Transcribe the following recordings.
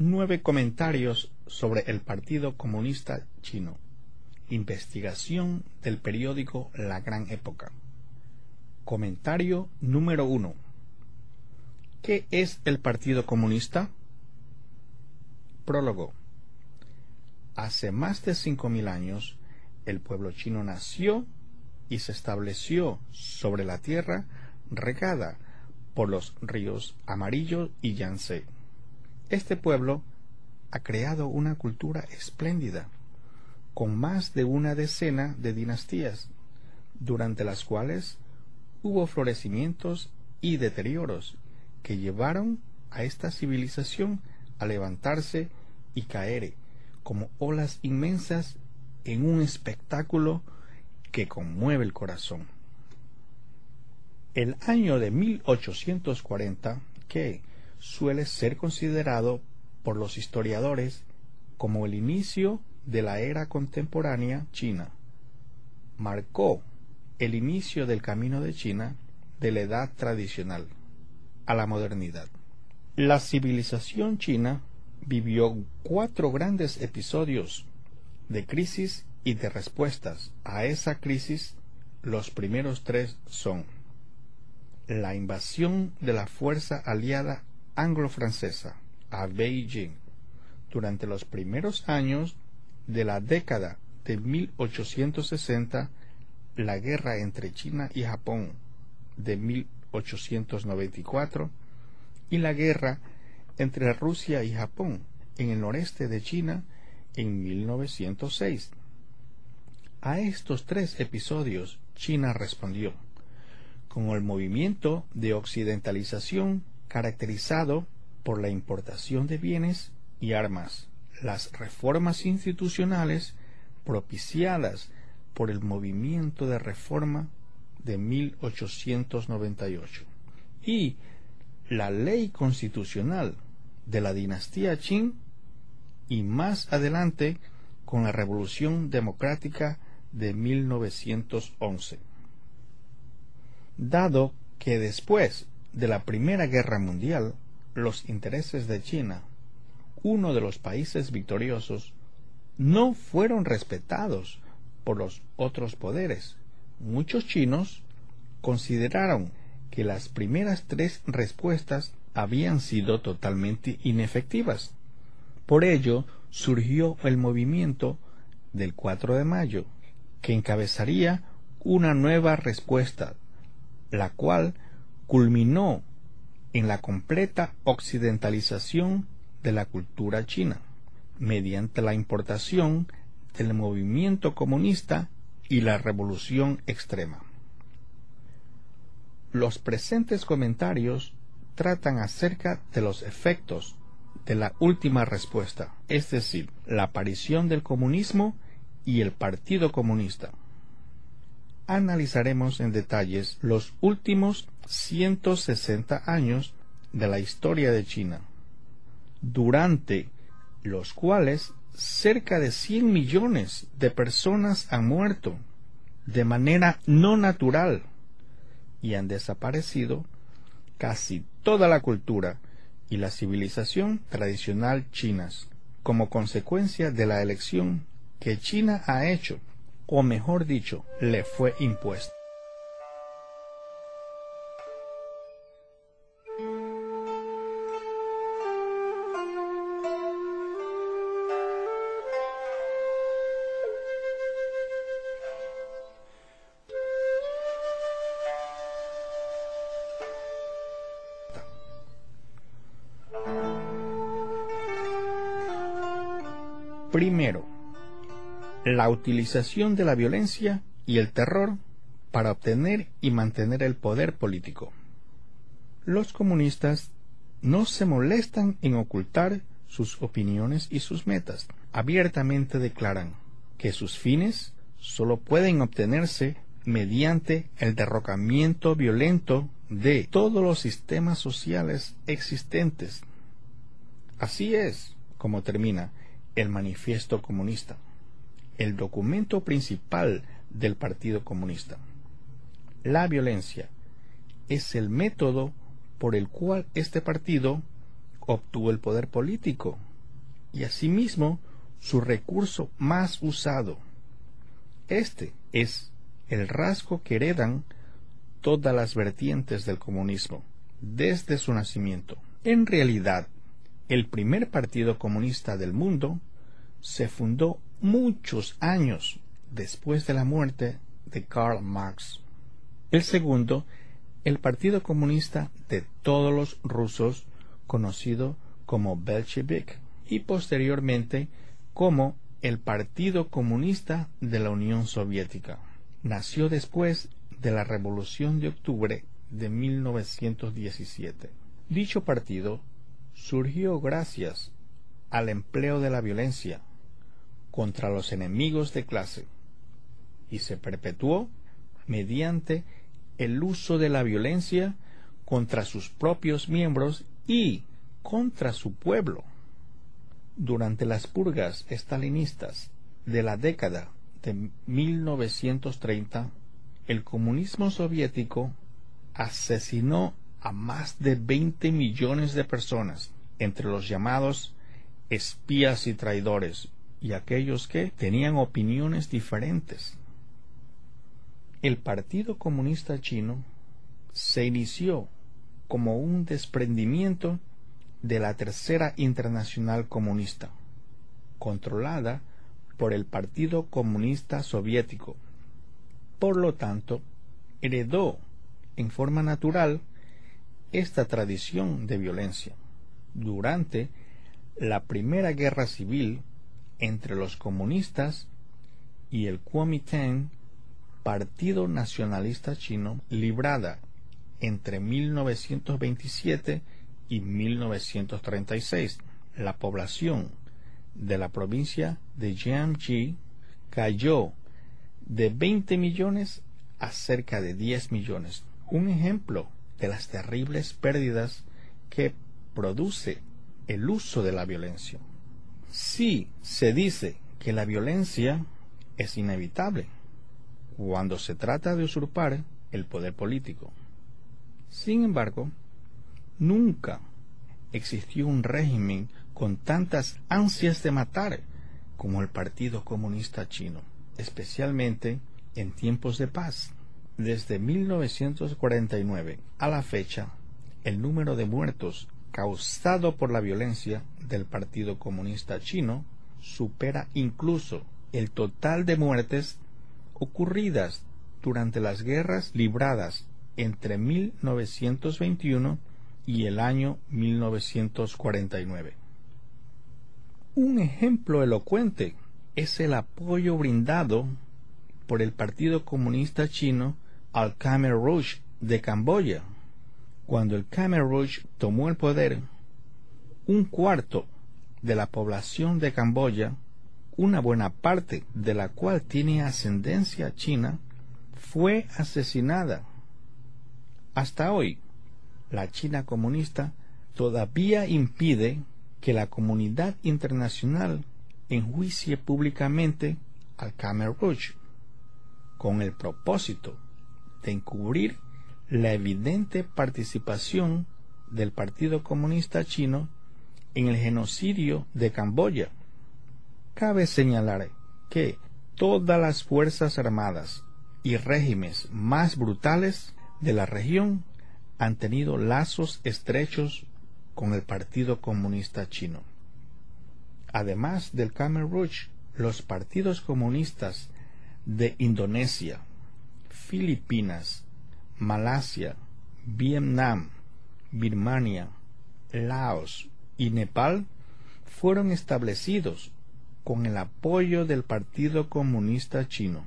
Nueve comentarios sobre el Partido Comunista Chino. Investigación del periódico La Gran Época. Comentario número 1. ¿Qué es el Partido Comunista? Prólogo. Hace más de cinco mil años, el pueblo chino nació y se estableció sobre la tierra regada por los ríos Amarillo y Yangtze. Este pueblo ha creado una cultura espléndida, con más de una decena de dinastías, durante las cuales hubo florecimientos y deterioros que llevaron a esta civilización a levantarse y caer como olas inmensas en un espectáculo que conmueve el corazón. El año de 1840, que suele ser considerado por los historiadores como el inicio de la era contemporánea china, marcó el inicio del camino de China de la edad tradicional a la modernidad. La civilización china vivió cuatro grandes episodios de crisis y de respuestas a esa crisis. Los primeros tres son la invasión de la fuerza aliada anglo-francesa a Beijing durante los primeros años de la década de 1860, la guerra entre China y Japón de 1894 y la guerra entre Rusia y Japón en el noreste de China en 1906. A estos tres episodios China respondió con el movimiento de occidentalización caracterizado por la importación de bienes y armas, las reformas institucionales propiciadas por el movimiento de reforma de 1898 y la ley constitucional de la dinastía Qing y más adelante con la revolución democrática de 1911. Dado que después de la Primera Guerra Mundial, los intereses de China, uno de los países victoriosos, no fueron respetados por los otros poderes. Muchos chinos consideraron que las primeras tres respuestas habían sido totalmente inefectivas. Por ello surgió el movimiento del 4 de mayo, que encabezaría una nueva respuesta, la cual culminó en la completa occidentalización de la cultura china, mediante la importación del movimiento comunista y la revolución extrema. Los presentes comentarios tratan acerca de los efectos de la última respuesta, es decir, la aparición del comunismo y el Partido Comunista analizaremos en detalles los últimos 160 años de la historia de China, durante los cuales cerca de 100 millones de personas han muerto de manera no natural y han desaparecido casi toda la cultura y la civilización tradicional chinas como consecuencia de la elección que China ha hecho o mejor dicho, le fue impuesto. Primero, la utilización de la violencia y el terror para obtener y mantener el poder político. Los comunistas no se molestan en ocultar sus opiniones y sus metas. Abiertamente declaran que sus fines solo pueden obtenerse mediante el derrocamiento violento de todos los sistemas sociales existentes. Así es como termina el manifiesto comunista el documento principal del Partido Comunista. La violencia es el método por el cual este partido obtuvo el poder político y asimismo su recurso más usado. Este es el rasgo que heredan todas las vertientes del comunismo desde su nacimiento. En realidad, el primer partido comunista del mundo se fundó muchos años después de la muerte de Karl Marx. El segundo, el Partido Comunista de todos los rusos, conocido como Bolshevik, y posteriormente como el Partido Comunista de la Unión Soviética. Nació después de la Revolución de Octubre de 1917. Dicho partido surgió gracias al empleo de la violencia contra los enemigos de clase y se perpetuó mediante el uso de la violencia contra sus propios miembros y contra su pueblo. Durante las purgas estalinistas de la década de 1930, el comunismo soviético asesinó a más de 20 millones de personas, entre los llamados espías y traidores, y aquellos que tenían opiniones diferentes. El Partido Comunista Chino se inició como un desprendimiento de la Tercera Internacional Comunista, controlada por el Partido Comunista Soviético. Por lo tanto, heredó en forma natural esta tradición de violencia. Durante la Primera Guerra Civil entre los comunistas y el Kuomintang, Partido Nacionalista Chino, librada entre 1927 y 1936, la población de la provincia de Jiangxi cayó de 20 millones a cerca de 10 millones. Un ejemplo de las terribles pérdidas que produce el uso de la violencia. Si se dice que la violencia es inevitable cuando se trata de usurpar el poder político. Sin embargo, nunca existió un régimen con tantas ansias de matar como el Partido Comunista Chino, especialmente en tiempos de paz. Desde 1949 a la fecha, el número de muertos causado por la violencia del Partido Comunista Chino supera incluso el total de muertes ocurridas durante las guerras libradas entre 1921 y el año 1949. Un ejemplo elocuente es el apoyo brindado por el Partido Comunista Chino al Khmer Rouge de Camboya. Cuando el Khmer Rouge tomó el poder, un cuarto de la población de Camboya, una buena parte de la cual tiene ascendencia china, fue asesinada. Hasta hoy, la China comunista todavía impide que la comunidad internacional enjuicie públicamente al Khmer con el propósito de encubrir la evidente participación del Partido Comunista Chino en el genocidio de Camboya. Cabe señalar que todas las Fuerzas Armadas y regímenes más brutales de la región han tenido lazos estrechos con el Partido Comunista Chino. Además del Khmer los partidos comunistas de Indonesia, Filipinas, Malasia, Vietnam, Birmania, Laos y Nepal fueron establecidos con el apoyo del Partido Comunista Chino.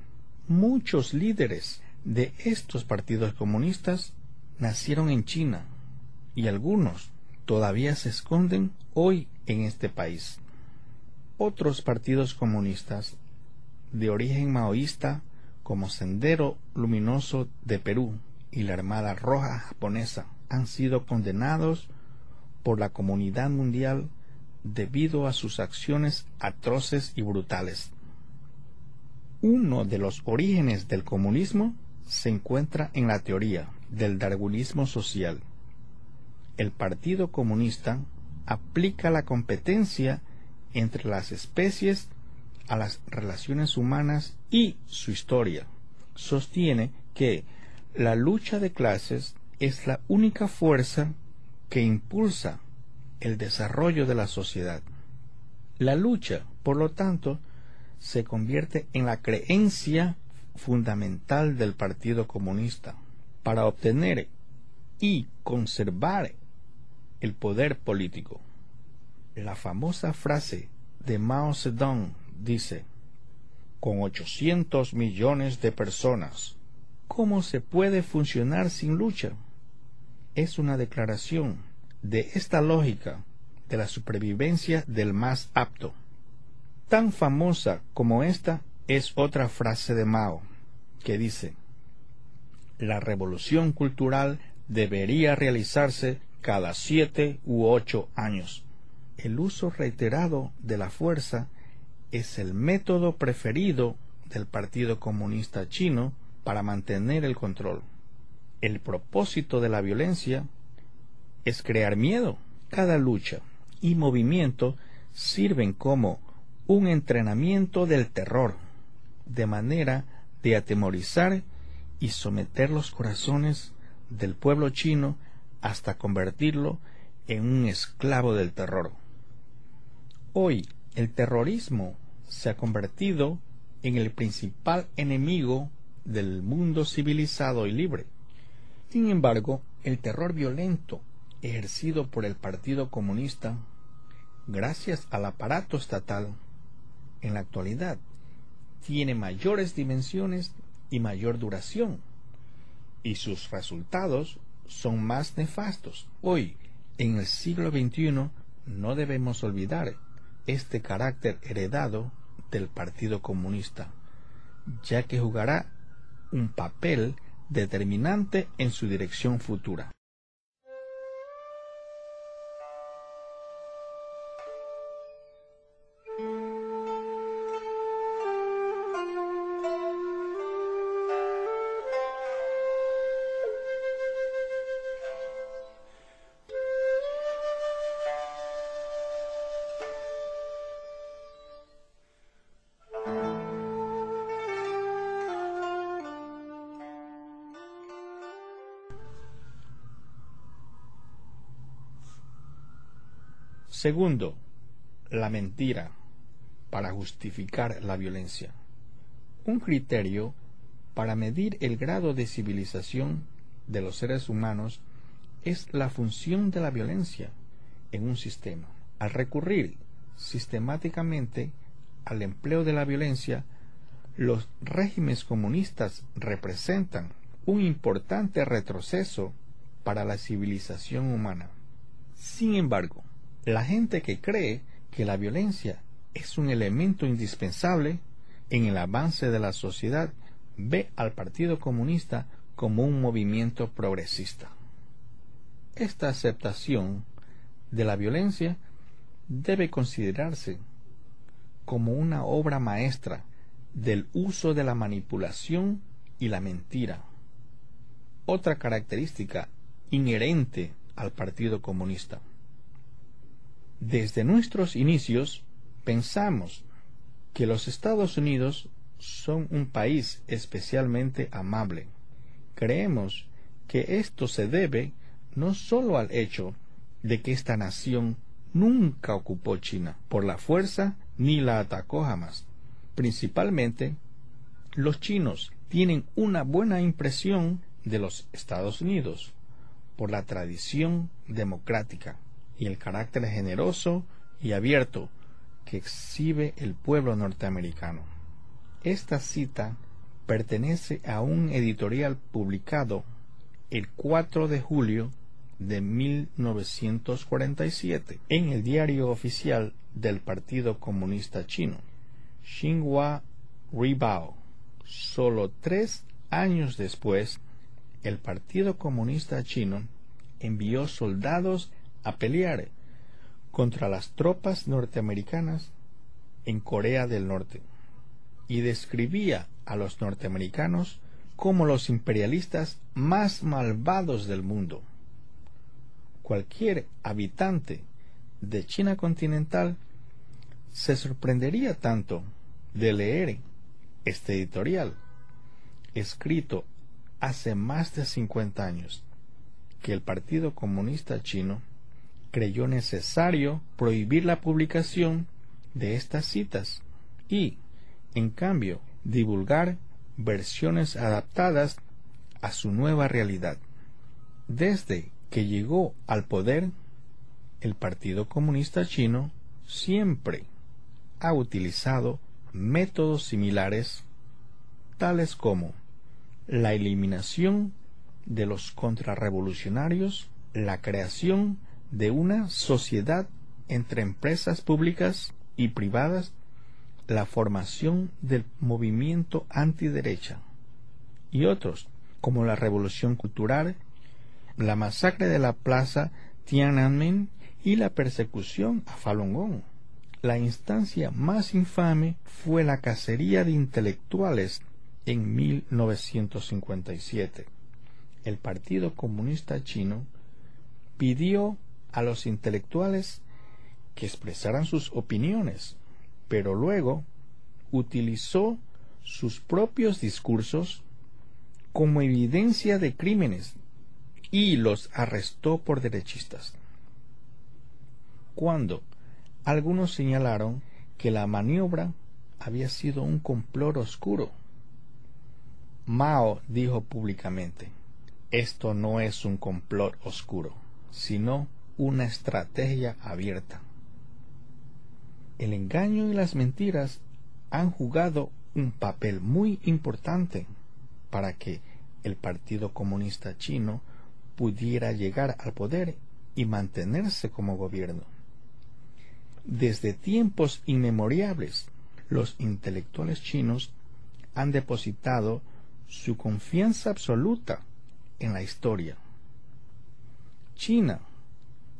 Muchos líderes de estos partidos comunistas nacieron en China y algunos todavía se esconden hoy en este país. Otros partidos comunistas de origen maoísta como Sendero Luminoso de Perú y la Armada Roja japonesa han sido condenados por la comunidad mundial debido a sus acciones atroces y brutales. Uno de los orígenes del comunismo se encuentra en la teoría del darwinismo social. El Partido Comunista aplica la competencia entre las especies a las relaciones humanas y su historia. Sostiene que la lucha de clases es la única fuerza que impulsa el desarrollo de la sociedad. La lucha, por lo tanto, se convierte en la creencia fundamental del Partido Comunista para obtener y conservar el poder político. La famosa frase de Mao Zedong dice, con 800 millones de personas, ¿cómo se puede funcionar sin lucha? Es una declaración de esta lógica de la supervivencia del más apto. Tan famosa como esta es otra frase de Mao, que dice, la revolución cultural debería realizarse cada siete u ocho años. El uso reiterado de la fuerza es el método preferido del Partido Comunista Chino para mantener el control. El propósito de la violencia es crear miedo. Cada lucha y movimiento sirven como un entrenamiento del terror, de manera de atemorizar y someter los corazones del pueblo chino hasta convertirlo en un esclavo del terror. Hoy el terrorismo se ha convertido en el principal enemigo del mundo civilizado y libre. Sin embargo, el terror violento ejercido por el Partido Comunista, gracias al aparato estatal, en la actualidad tiene mayores dimensiones y mayor duración, y sus resultados son más nefastos. Hoy, en el siglo XXI, no debemos olvidar este carácter heredado del Partido Comunista, ya que jugará un papel determinante en su dirección futura. Segundo, la mentira para justificar la violencia. Un criterio para medir el grado de civilización de los seres humanos es la función de la violencia en un sistema. Al recurrir sistemáticamente al empleo de la violencia, los regímenes comunistas representan un importante retroceso para la civilización humana. Sin embargo, la gente que cree que la violencia es un elemento indispensable en el avance de la sociedad ve al Partido Comunista como un movimiento progresista. Esta aceptación de la violencia debe considerarse como una obra maestra del uso de la manipulación y la mentira. Otra característica inherente al Partido Comunista. Desde nuestros inicios pensamos que los Estados Unidos son un país especialmente amable. Creemos que esto se debe no solo al hecho de que esta nación nunca ocupó China por la fuerza ni la atacó jamás. Principalmente, los chinos tienen una buena impresión de los Estados Unidos por la tradición democrática y el carácter generoso y abierto que exhibe el pueblo norteamericano. Esta cita pertenece a un editorial publicado el 4 de julio de 1947 en el diario oficial del Partido Comunista Chino, Xinhua Ribao. Solo tres años después, el Partido Comunista Chino envió soldados a pelear contra las tropas norteamericanas en Corea del Norte y describía a los norteamericanos como los imperialistas más malvados del mundo. Cualquier habitante de China continental se sorprendería tanto de leer este editorial, escrito hace más de 50 años, que el Partido Comunista Chino creyó necesario prohibir la publicación de estas citas y, en cambio, divulgar versiones adaptadas a su nueva realidad. Desde que llegó al poder, el Partido Comunista Chino siempre ha utilizado métodos similares tales como la eliminación de los contrarrevolucionarios, la creación de una sociedad entre empresas públicas y privadas, la formación del movimiento antiderecha y otros, como la revolución cultural, la masacre de la plaza Tiananmen y la persecución a Falun Gong. La instancia más infame fue la cacería de intelectuales en 1957. El Partido Comunista Chino pidió a los intelectuales que expresaran sus opiniones, pero luego utilizó sus propios discursos como evidencia de crímenes y los arrestó por derechistas. Cuando algunos señalaron que la maniobra había sido un complot oscuro. Mao dijo públicamente, esto no es un complot oscuro, sino una estrategia abierta. El engaño y las mentiras han jugado un papel muy importante para que el Partido Comunista Chino pudiera llegar al poder y mantenerse como gobierno. Desde tiempos inmemoriales, los intelectuales chinos han depositado su confianza absoluta en la historia. China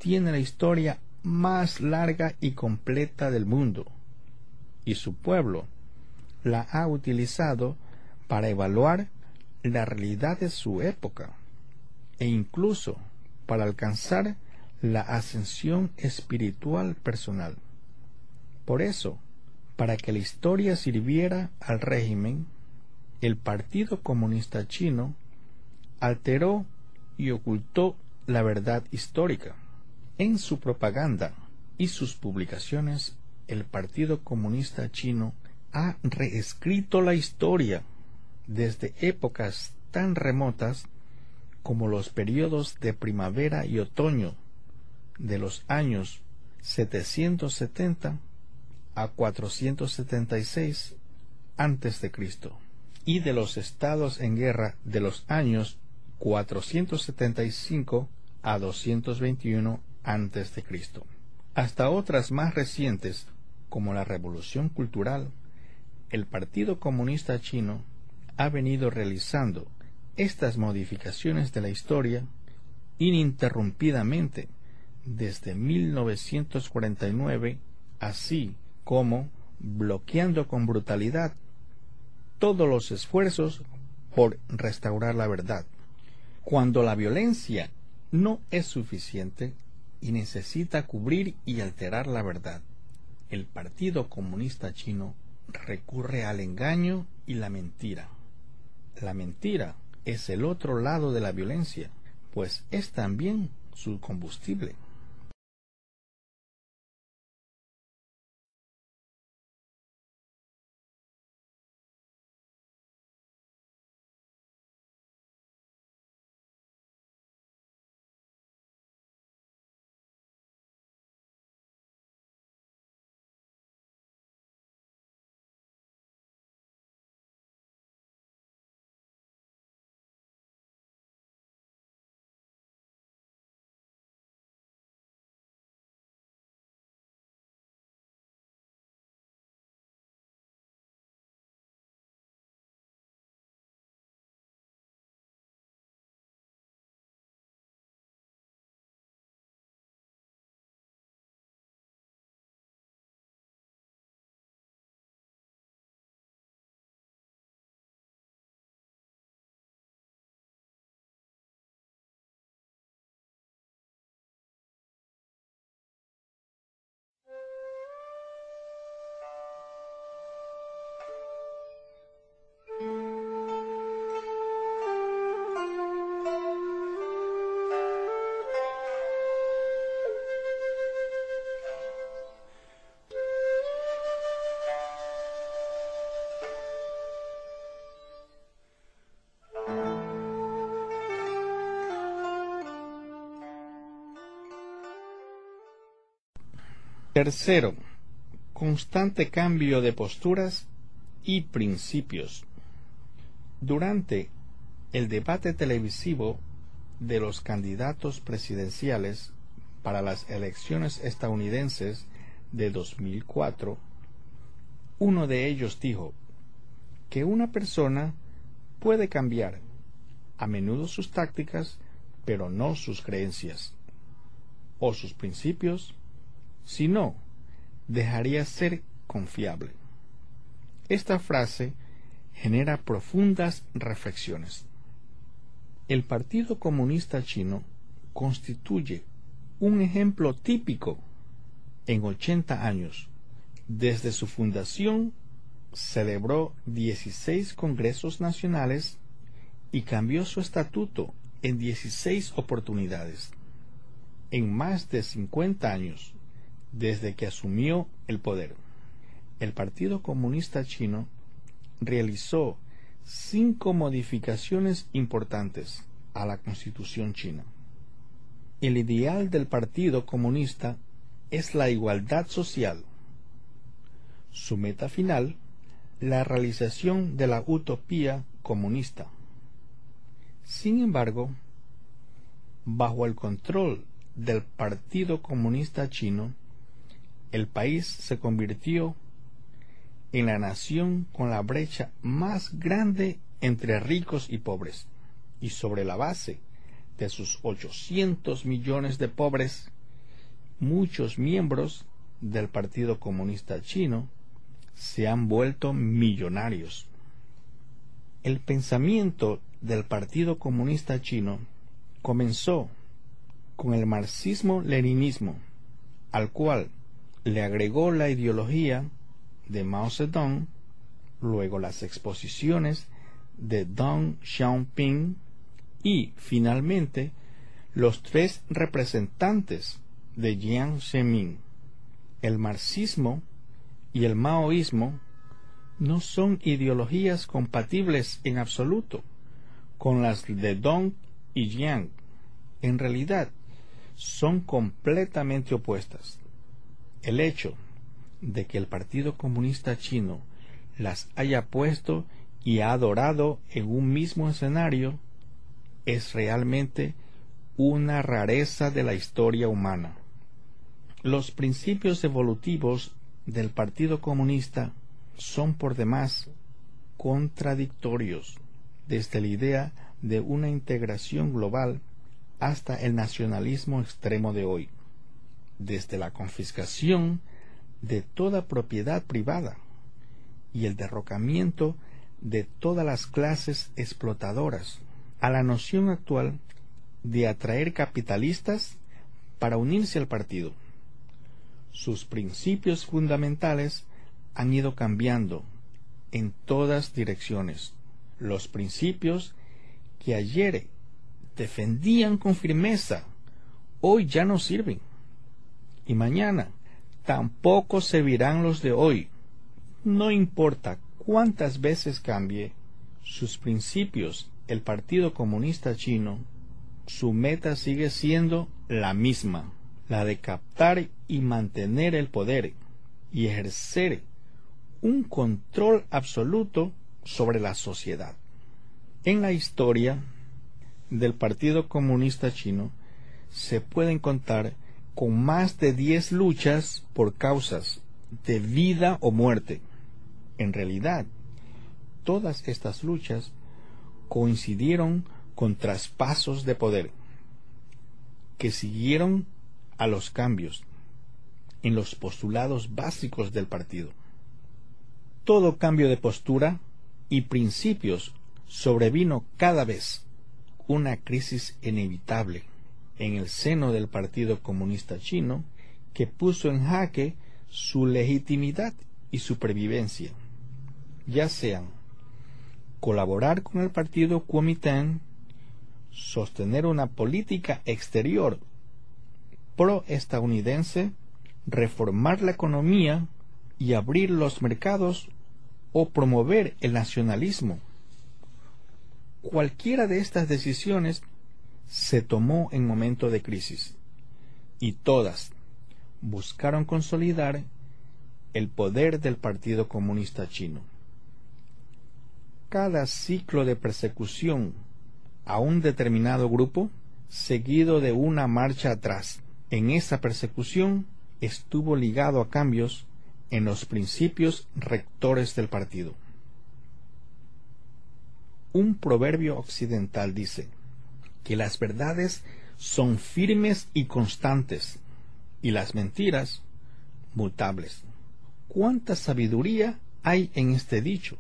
tiene la historia más larga y completa del mundo, y su pueblo la ha utilizado para evaluar la realidad de su época e incluso para alcanzar la ascensión espiritual personal. Por eso, para que la historia sirviera al régimen, el Partido Comunista Chino alteró y ocultó la verdad histórica. En su propaganda y sus publicaciones, el Partido Comunista Chino ha reescrito la historia desde épocas tan remotas como los periodos de primavera y otoño de los años 770 a 476 antes de Cristo y de los estados en guerra de los años 475 a 221 antes de Cristo hasta otras más recientes como la Revolución Cultural el Partido Comunista Chino ha venido realizando estas modificaciones de la historia ininterrumpidamente desde 1949, así como bloqueando con brutalidad todos los esfuerzos por restaurar la verdad. Cuando la violencia no es suficiente y necesita cubrir y alterar la verdad, el Partido Comunista Chino recurre al engaño y la mentira. La mentira es el otro lado de la violencia, pues es también su combustible. Tercero, constante cambio de posturas y principios. Durante el debate televisivo de los candidatos presidenciales para las elecciones estadounidenses de 2004, uno de ellos dijo que una persona puede cambiar a menudo sus tácticas, pero no sus creencias o sus principios, si no, dejaría ser confiable. Esta frase genera profundas reflexiones. El Partido Comunista Chino constituye un ejemplo típico en 80 años. Desde su fundación celebró 16 congresos nacionales y cambió su estatuto en 16 oportunidades. En más de 50 años, desde que asumió el poder, el Partido Comunista Chino realizó cinco modificaciones importantes a la Constitución china. El ideal del Partido Comunista es la igualdad social. Su meta final, la realización de la utopía comunista. Sin embargo, bajo el control del Partido Comunista Chino, el país se convirtió en la nación con la brecha más grande entre ricos y pobres, y sobre la base de sus 800 millones de pobres, muchos miembros del Partido Comunista Chino se han vuelto millonarios. El pensamiento del Partido Comunista Chino comenzó con el marxismo-leninismo, al cual le agregó la ideología de Mao Zedong, luego las exposiciones de Deng Xiaoping y finalmente los tres representantes de Jiang Zemin. El marxismo y el maoísmo no son ideologías compatibles en absoluto con las de Dong y Jiang. En realidad, son completamente opuestas. El hecho de que el Partido Comunista Chino las haya puesto y adorado en un mismo escenario es realmente una rareza de la historia humana. Los principios evolutivos del Partido Comunista son por demás contradictorios, desde la idea de una integración global hasta el nacionalismo extremo de hoy, desde la confiscación de toda propiedad privada y el derrocamiento de todas las clases explotadoras a la noción actual de atraer capitalistas para unirse al partido. Sus principios fundamentales han ido cambiando en todas direcciones. Los principios que ayer defendían con firmeza, hoy ya no sirven. Y mañana tampoco servirán los de hoy. No importa cuántas veces cambie sus principios el Partido Comunista Chino, su meta sigue siendo la misma, la de captar y mantener el poder y ejercer un control absoluto sobre la sociedad. En la historia del Partido Comunista Chino se pueden contar con más de 10 luchas por causas de vida o muerte. En realidad, todas estas luchas coincidieron con traspasos de poder que siguieron a los cambios en los postulados básicos del partido. Todo cambio de postura y principios sobrevino cada vez una crisis inevitable en el seno del Partido Comunista Chino que puso en jaque su legitimidad y supervivencia, ya sean colaborar con el partido Kuomintang, sostener una política exterior pro-estadounidense, reformar la economía y abrir los mercados o promover el nacionalismo. Cualquiera de estas decisiones se tomó en momento de crisis y todas, buscaron consolidar el poder del Partido Comunista Chino. Cada ciclo de persecución a un determinado grupo, seguido de una marcha atrás en esa persecución, estuvo ligado a cambios en los principios rectores del partido. Un proverbio occidental dice que las verdades son firmes y constantes y las mentiras mutables. ¿Cuánta sabiduría hay en este dicho?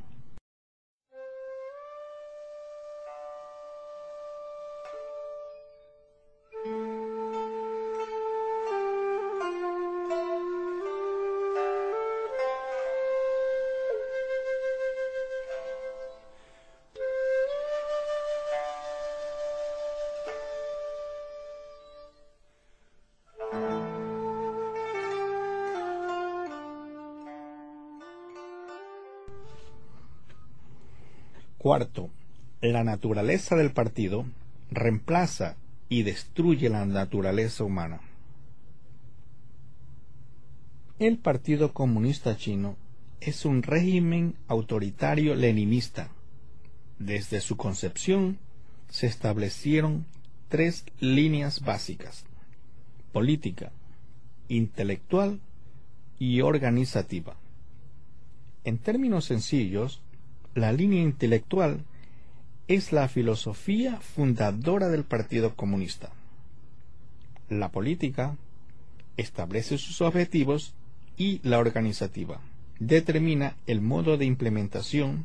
Cuarto, la naturaleza del partido reemplaza y destruye la naturaleza humana. El Partido Comunista Chino es un régimen autoritario leninista. Desde su concepción se establecieron tres líneas básicas, política, intelectual y organizativa. En términos sencillos, la línea intelectual es la filosofía fundadora del Partido Comunista. La política establece sus objetivos y la organizativa determina el modo de implementación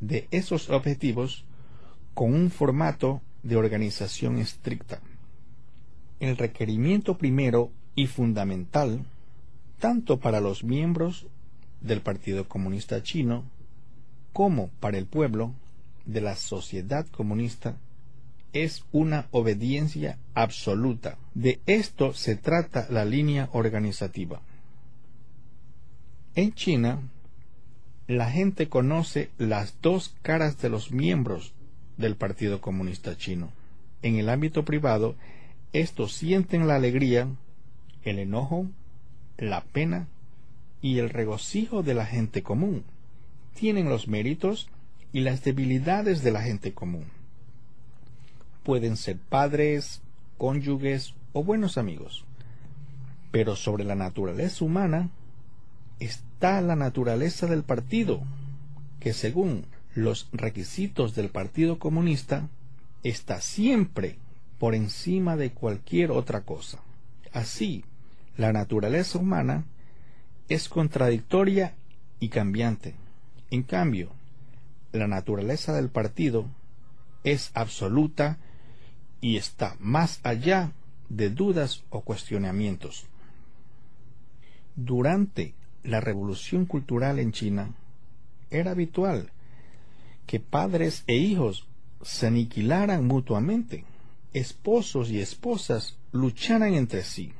de esos objetivos con un formato de organización estricta. El requerimiento primero y fundamental, tanto para los miembros del Partido Comunista Chino como para el pueblo de la sociedad comunista es una obediencia absoluta. De esto se trata la línea organizativa. En China, la gente conoce las dos caras de los miembros del Partido Comunista Chino. En el ámbito privado, estos sienten la alegría, el enojo, la pena y el regocijo de la gente común tienen los méritos y las debilidades de la gente común. Pueden ser padres, cónyuges o buenos amigos. Pero sobre la naturaleza humana está la naturaleza del partido, que según los requisitos del Partido Comunista está siempre por encima de cualquier otra cosa. Así, la naturaleza humana es contradictoria y cambiante. En cambio, la naturaleza del partido es absoluta y está más allá de dudas o cuestionamientos. Durante la revolución cultural en China, era habitual que padres e hijos se aniquilaran mutuamente, esposos y esposas lucharan entre sí,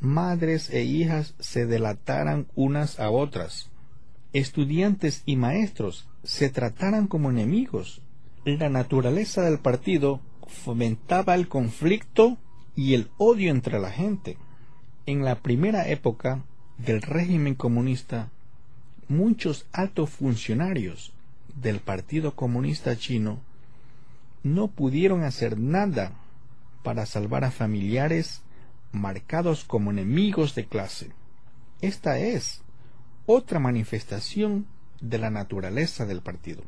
madres e hijas se delataran unas a otras, estudiantes y maestros se trataran como enemigos. La naturaleza del partido fomentaba el conflicto y el odio entre la gente. En la primera época del régimen comunista, muchos altos funcionarios del Partido Comunista Chino no pudieron hacer nada para salvar a familiares marcados como enemigos de clase. Esta es otra manifestación de la naturaleza del partido.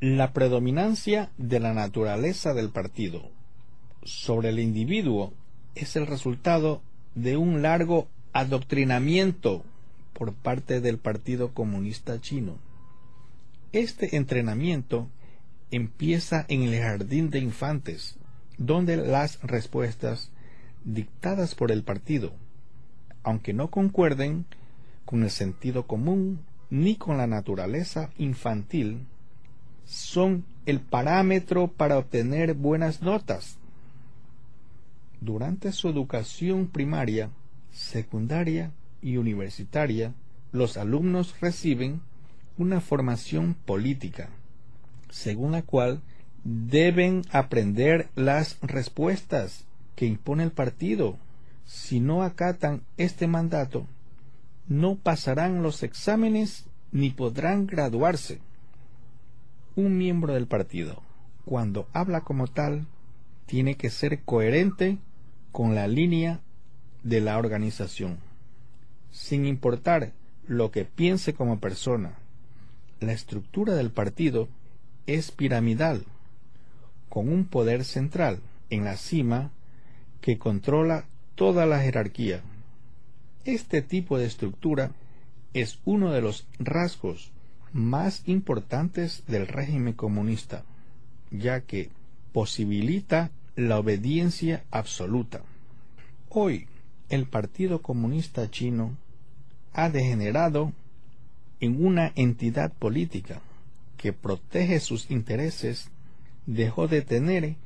La predominancia de la naturaleza del partido sobre el individuo es el resultado de un largo adoctrinamiento por parte del Partido Comunista Chino. Este entrenamiento empieza en el jardín de infantes, donde las respuestas dictadas por el partido, aunque no concuerden con el sentido común ni con la naturaleza infantil, son el parámetro para obtener buenas notas. Durante su educación primaria, secundaria y universitaria, los alumnos reciben una formación política, según la cual deben aprender las respuestas que impone el partido si no acatan este mandato, no pasarán los exámenes ni podrán graduarse. Un miembro del partido, cuando habla como tal, tiene que ser coherente con la línea de la organización, sin importar lo que piense como persona. La estructura del partido es piramidal, con un poder central en la cima que controla toda la jerarquía. Este tipo de estructura es uno de los rasgos más importantes del régimen comunista, ya que posibilita la obediencia absoluta. Hoy, el Partido Comunista Chino ha degenerado en una entidad política que protege sus intereses, dejó de tener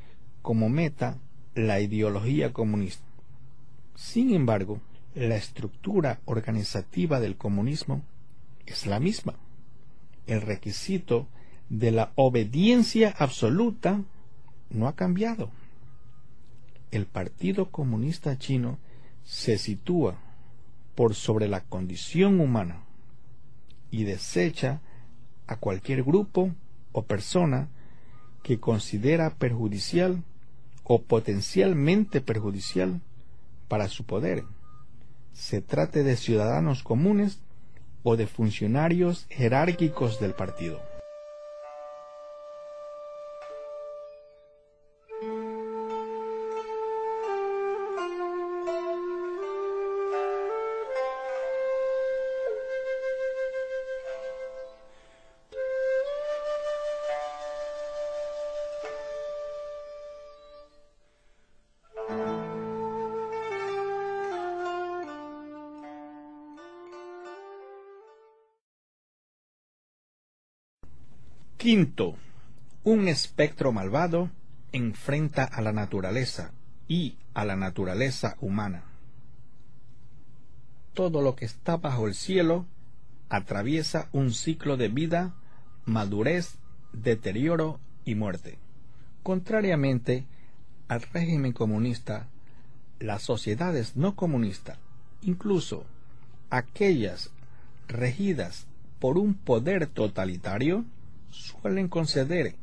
como meta la ideología comunista. Sin embargo, la estructura organizativa del comunismo es la misma. El requisito de la obediencia absoluta no ha cambiado. El Partido Comunista Chino se sitúa por sobre la condición humana y desecha a cualquier grupo o persona que considera perjudicial o potencialmente perjudicial para su poder, se trate de ciudadanos comunes o de funcionarios jerárquicos del partido. Quinto, un espectro malvado enfrenta a la naturaleza y a la naturaleza humana. Todo lo que está bajo el cielo atraviesa un ciclo de vida, madurez, deterioro y muerte. Contrariamente al régimen comunista, las sociedades no comunistas, incluso aquellas regidas por un poder totalitario, suelen conceder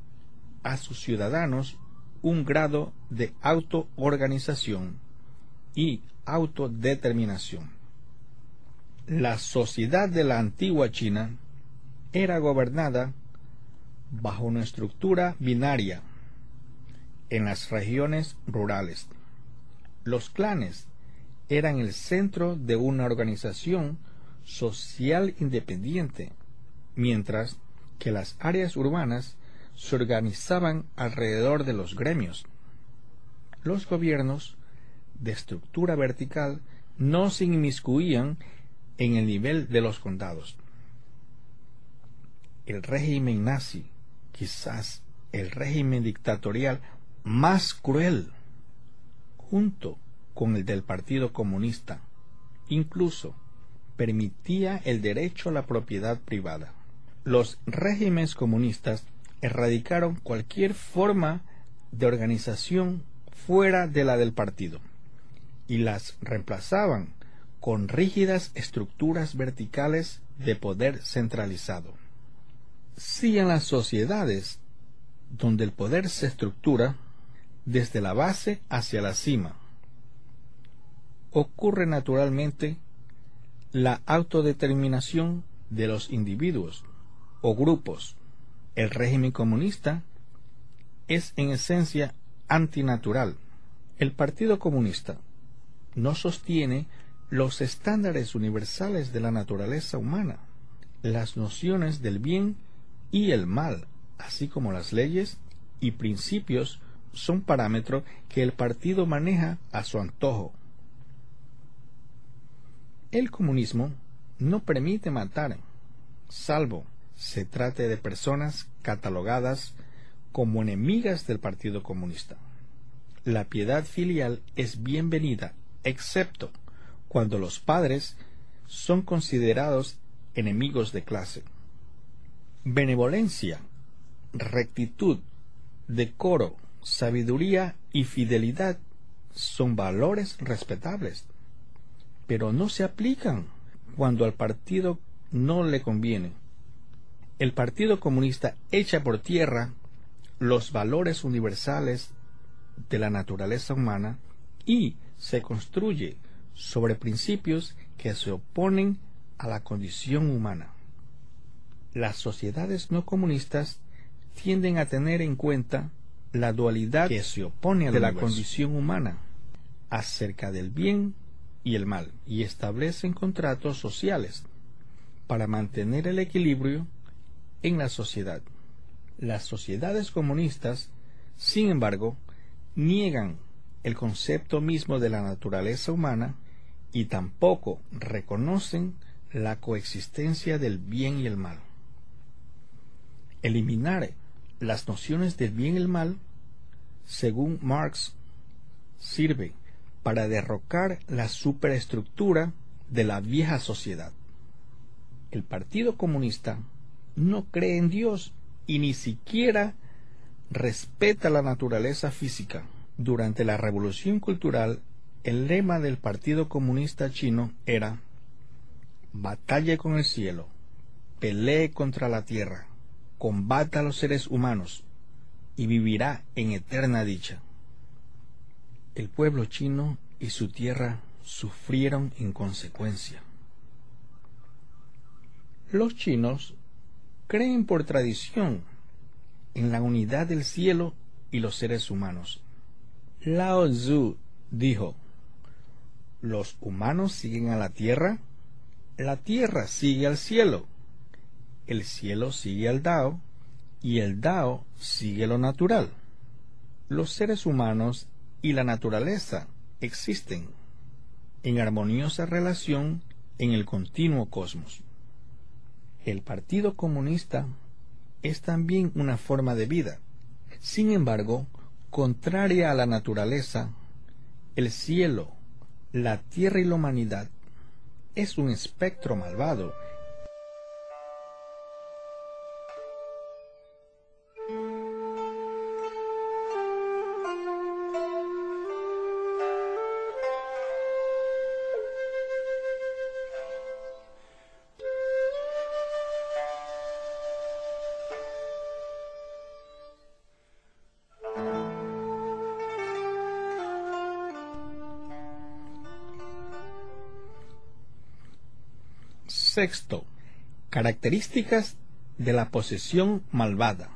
a sus ciudadanos un grado de autoorganización y autodeterminación. La sociedad de la antigua China era gobernada bajo una estructura binaria en las regiones rurales. Los clanes eran el centro de una organización social independiente, mientras que las áreas urbanas se organizaban alrededor de los gremios. Los gobiernos de estructura vertical no se inmiscuían en el nivel de los condados. El régimen nazi, quizás el régimen dictatorial más cruel, junto con el del Partido Comunista, incluso permitía el derecho a la propiedad privada los regímenes comunistas erradicaron cualquier forma de organización fuera de la del partido y las reemplazaban con rígidas estructuras verticales de poder centralizado. Si en las sociedades donde el poder se estructura desde la base hacia la cima, ocurre naturalmente la autodeterminación de los individuos o grupos. El régimen comunista es en esencia antinatural. El Partido Comunista no sostiene los estándares universales de la naturaleza humana, las nociones del bien y el mal, así como las leyes y principios son parámetros que el partido maneja a su antojo. El comunismo no permite matar, salvo se trate de personas catalogadas como enemigas del Partido Comunista. La piedad filial es bienvenida, excepto cuando los padres son considerados enemigos de clase. Benevolencia, rectitud, decoro, sabiduría y fidelidad son valores respetables, pero no se aplican cuando al partido no le conviene. El Partido Comunista echa por tierra los valores universales de la naturaleza humana y se construye sobre principios que se oponen a la condición humana. Las sociedades no comunistas tienden a tener en cuenta la dualidad que se opone a la condición humana acerca del bien y el mal y establecen contratos sociales para mantener el equilibrio en la sociedad. Las sociedades comunistas, sin embargo, niegan el concepto mismo de la naturaleza humana y tampoco reconocen la coexistencia del bien y el mal. Eliminar las nociones del bien y el mal, según Marx, sirve para derrocar la superestructura de la vieja sociedad. El Partido Comunista no cree en Dios y ni siquiera respeta la naturaleza física. Durante la Revolución Cultural, el lema del Partido Comunista Chino era Batalla con el cielo, pelee contra la tierra, combata a los seres humanos y vivirá en eterna dicha. El pueblo chino y su tierra sufrieron en consecuencia. Los chinos creen por tradición en la unidad del cielo y los seres humanos. Lao Tzu dijo, los humanos siguen a la tierra, la tierra sigue al cielo el cielo sigue al Dao y el Dao sigue lo natural. Los seres humanos y la naturaleza existen en armoniosa relación en el continuo cosmos. El Partido Comunista es también una forma de vida. Sin embargo, contraria a la naturaleza, el cielo, la tierra y la humanidad es un espectro malvado Sexto, características de la posesión malvada.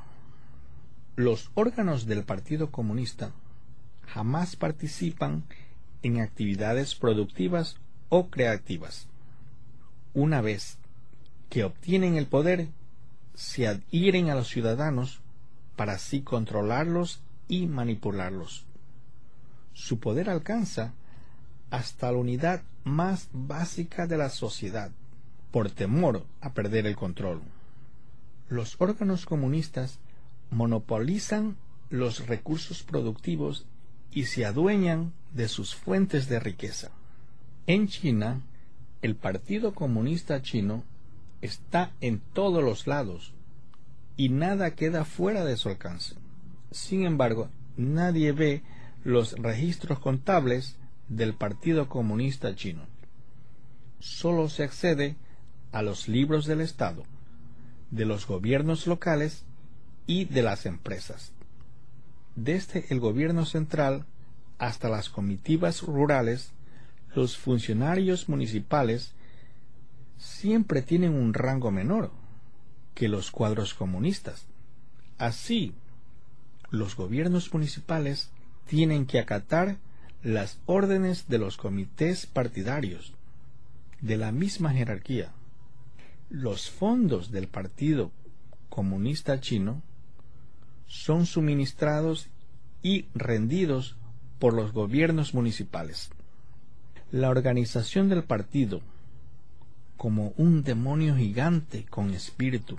Los órganos del Partido Comunista jamás participan en actividades productivas o creativas. Una vez que obtienen el poder, se adhieren a los ciudadanos para así controlarlos y manipularlos. Su poder alcanza hasta la unidad más básica de la sociedad, por temor a perder el control. Los órganos comunistas monopolizan los recursos productivos y se adueñan de sus fuentes de riqueza. En China, el Partido Comunista Chino está en todos los lados y nada queda fuera de su alcance. Sin embargo, nadie ve los registros contables del Partido Comunista Chino. Solo se accede a los libros del Estado, de los gobiernos locales y de las empresas. Desde el gobierno central hasta las comitivas rurales, los funcionarios municipales siempre tienen un rango menor que los cuadros comunistas. Así, los gobiernos municipales tienen que acatar las órdenes de los comités partidarios de la misma jerarquía los fondos del Partido Comunista Chino son suministrados y rendidos por los gobiernos municipales. La organización del partido, como un demonio gigante con espíritu,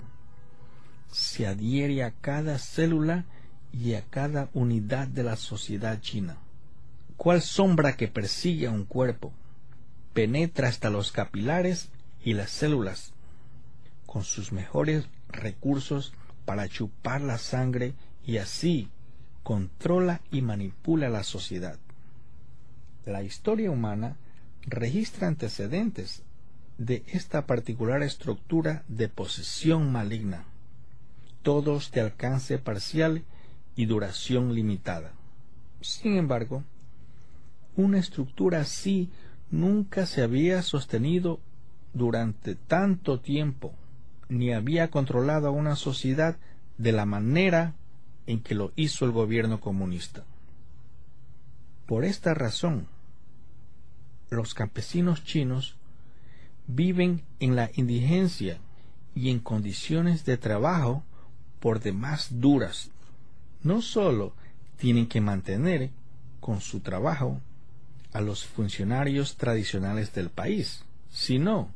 se adhiere a cada célula y a cada unidad de la sociedad china. ¿Cuál sombra que persigue a un cuerpo? Penetra hasta los capilares y las células con sus mejores recursos para chupar la sangre y así controla y manipula la sociedad. La historia humana registra antecedentes de esta particular estructura de posesión maligna, todos de alcance parcial y duración limitada. Sin embargo, una estructura así nunca se había sostenido durante tanto tiempo, ni había controlado a una sociedad de la manera en que lo hizo el gobierno comunista. Por esta razón, los campesinos chinos viven en la indigencia y en condiciones de trabajo por demás duras. No sólo tienen que mantener con su trabajo a los funcionarios tradicionales del país, sino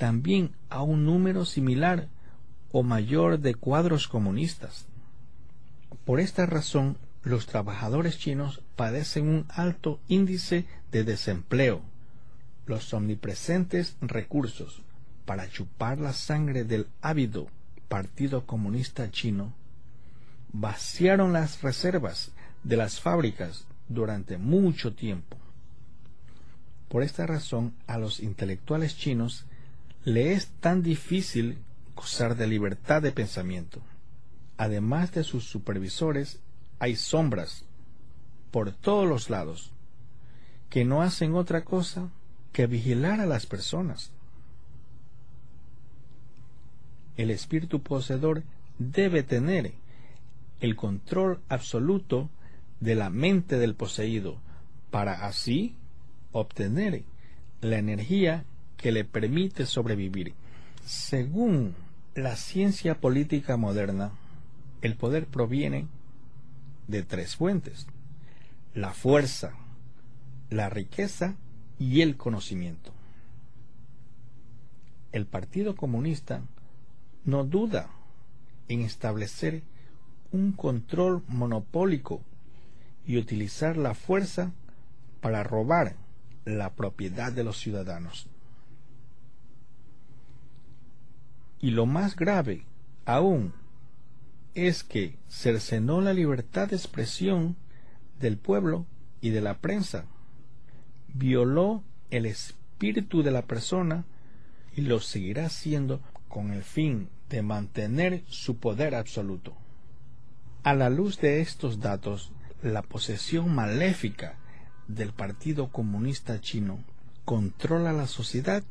también a un número similar o mayor de cuadros comunistas. Por esta razón, los trabajadores chinos padecen un alto índice de desempleo. Los omnipresentes recursos para chupar la sangre del ávido Partido Comunista Chino vaciaron las reservas de las fábricas durante mucho tiempo. Por esta razón, a los intelectuales chinos le es tan difícil gozar de libertad de pensamiento. Además de sus supervisores, hay sombras por todos los lados que no hacen otra cosa que vigilar a las personas. El espíritu poseedor debe tener el control absoluto de la mente del poseído para así obtener la energía que le permite sobrevivir. Según la ciencia política moderna, el poder proviene de tres fuentes, la fuerza, la riqueza y el conocimiento. El Partido Comunista no duda en establecer un control monopólico y utilizar la fuerza para robar la propiedad de los ciudadanos. Y lo más grave aún es que cercenó la libertad de expresión del pueblo y de la prensa, violó el espíritu de la persona y lo seguirá haciendo con el fin de mantener su poder absoluto. A la luz de estos datos, la posesión maléfica del Partido Comunista Chino controla la sociedad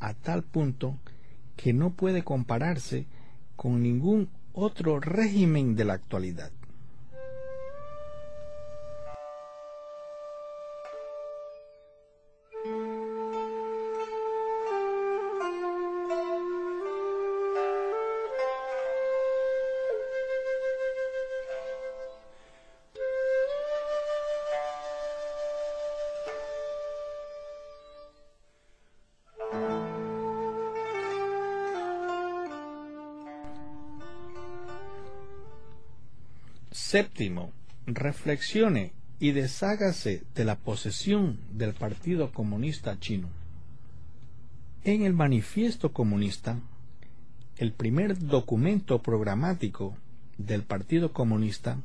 a tal punto que no puede compararse con ningún otro régimen de la actualidad. Séptimo, reflexione y deshágase de la posesión del Partido Comunista Chino. En el Manifiesto Comunista, el primer documento programático del Partido Comunista,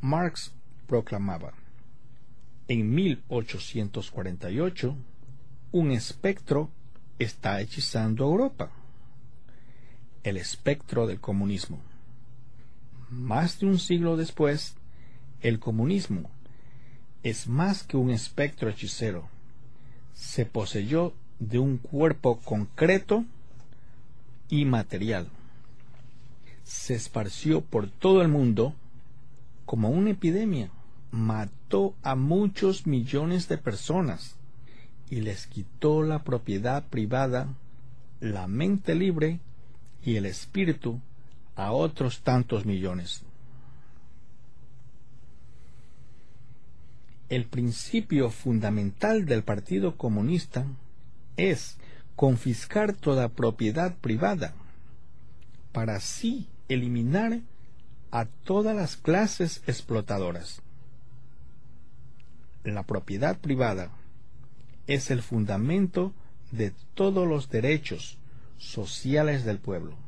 Marx proclamaba, en 1848, un espectro está hechizando a Europa, el espectro del comunismo más de un siglo después, el comunismo es más que un espectro hechicero. Se poseyó de un cuerpo concreto y material. Se esparció por todo el mundo como una epidemia. Mató a muchos millones de personas y les quitó la propiedad privada, la mente libre y el espíritu a otros tantos millones. El principio fundamental del Partido Comunista es confiscar toda propiedad privada para así eliminar a todas las clases explotadoras. La propiedad privada es el fundamento de todos los derechos sociales del pueblo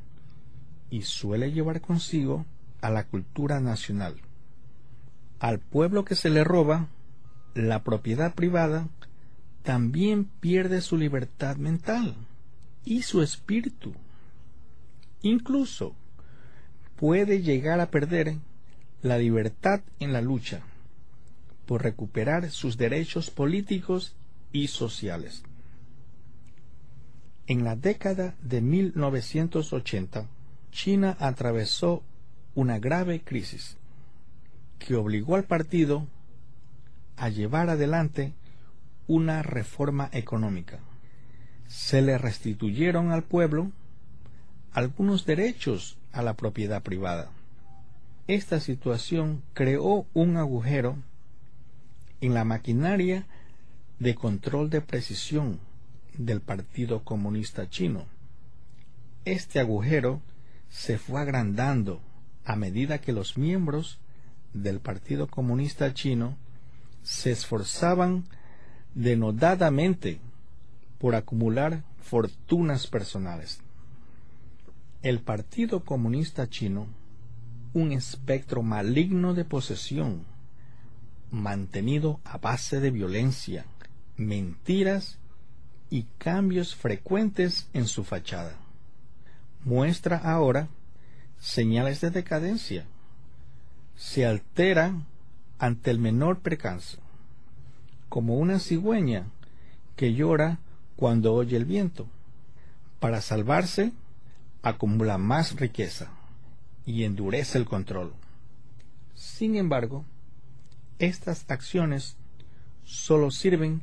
y suele llevar consigo a la cultura nacional. Al pueblo que se le roba, la propiedad privada también pierde su libertad mental y su espíritu. Incluso puede llegar a perder la libertad en la lucha por recuperar sus derechos políticos y sociales. En la década de 1980, China atravesó una grave crisis que obligó al partido a llevar adelante una reforma económica. Se le restituyeron al pueblo algunos derechos a la propiedad privada. Esta situación creó un agujero en la maquinaria de control de precisión del Partido Comunista Chino. Este agujero se fue agrandando a medida que los miembros del Partido Comunista Chino se esforzaban denodadamente por acumular fortunas personales. El Partido Comunista Chino, un espectro maligno de posesión, mantenido a base de violencia, mentiras y cambios frecuentes en su fachada. Muestra ahora señales de decadencia. Se altera ante el menor percance, como una cigüeña que llora cuando oye el viento. Para salvarse, acumula más riqueza y endurece el control. Sin embargo, estas acciones solo sirven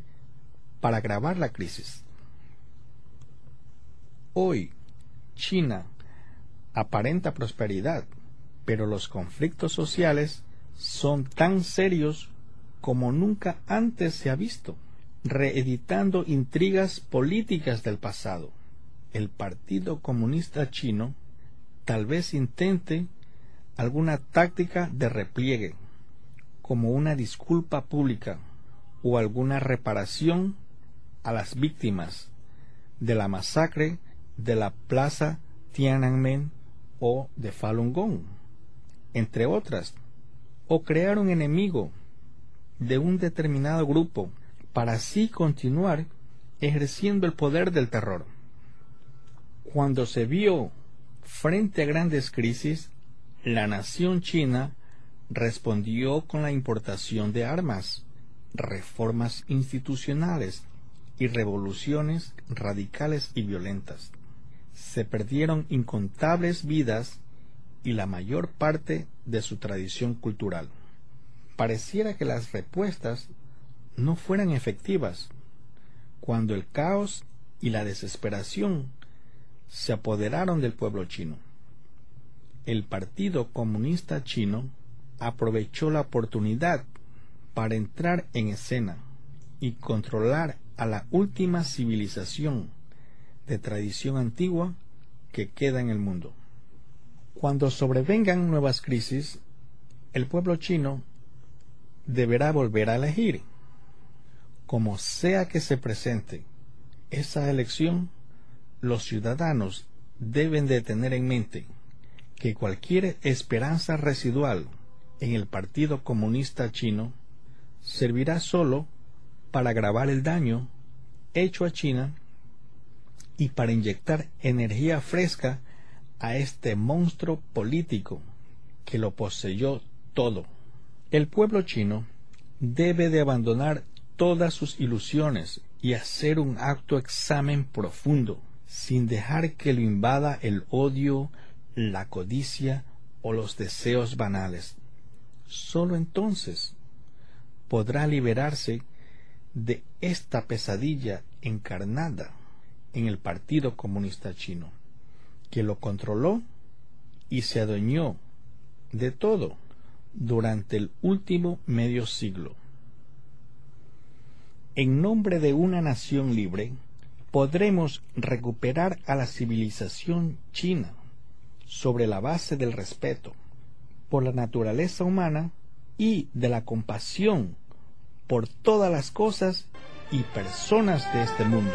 para agravar la crisis. Hoy, China aparenta prosperidad, pero los conflictos sociales son tan serios como nunca antes se ha visto, reeditando intrigas políticas del pasado. El Partido Comunista Chino tal vez intente alguna táctica de repliegue, como una disculpa pública o alguna reparación a las víctimas de la masacre de la Plaza Tiananmen o de Falun Gong, entre otras, o crear un enemigo de un determinado grupo para así continuar ejerciendo el poder del terror. Cuando se vio frente a grandes crisis, la nación china respondió con la importación de armas, reformas institucionales y revoluciones radicales y violentas. Se perdieron incontables vidas y la mayor parte de su tradición cultural. Pareciera que las respuestas no fueran efectivas cuando el caos y la desesperación se apoderaron del pueblo chino. El Partido Comunista Chino aprovechó la oportunidad para entrar en escena y controlar a la última civilización de tradición antigua que queda en el mundo. Cuando sobrevengan nuevas crisis, el pueblo chino deberá volver a elegir. Como sea que se presente esa elección, los ciudadanos deben de tener en mente que cualquier esperanza residual en el Partido Comunista Chino servirá solo para agravar el daño hecho a China y para inyectar energía fresca a este monstruo político que lo poseyó todo. El pueblo chino debe de abandonar todas sus ilusiones y hacer un acto examen profundo, sin dejar que lo invada el odio, la codicia o los deseos banales. Solo entonces podrá liberarse de esta pesadilla encarnada en el Partido Comunista Chino, que lo controló y se adueñó de todo durante el último medio siglo. En nombre de una nación libre, podremos recuperar a la civilización china sobre la base del respeto por la naturaleza humana y de la compasión por todas las cosas y personas de este mundo.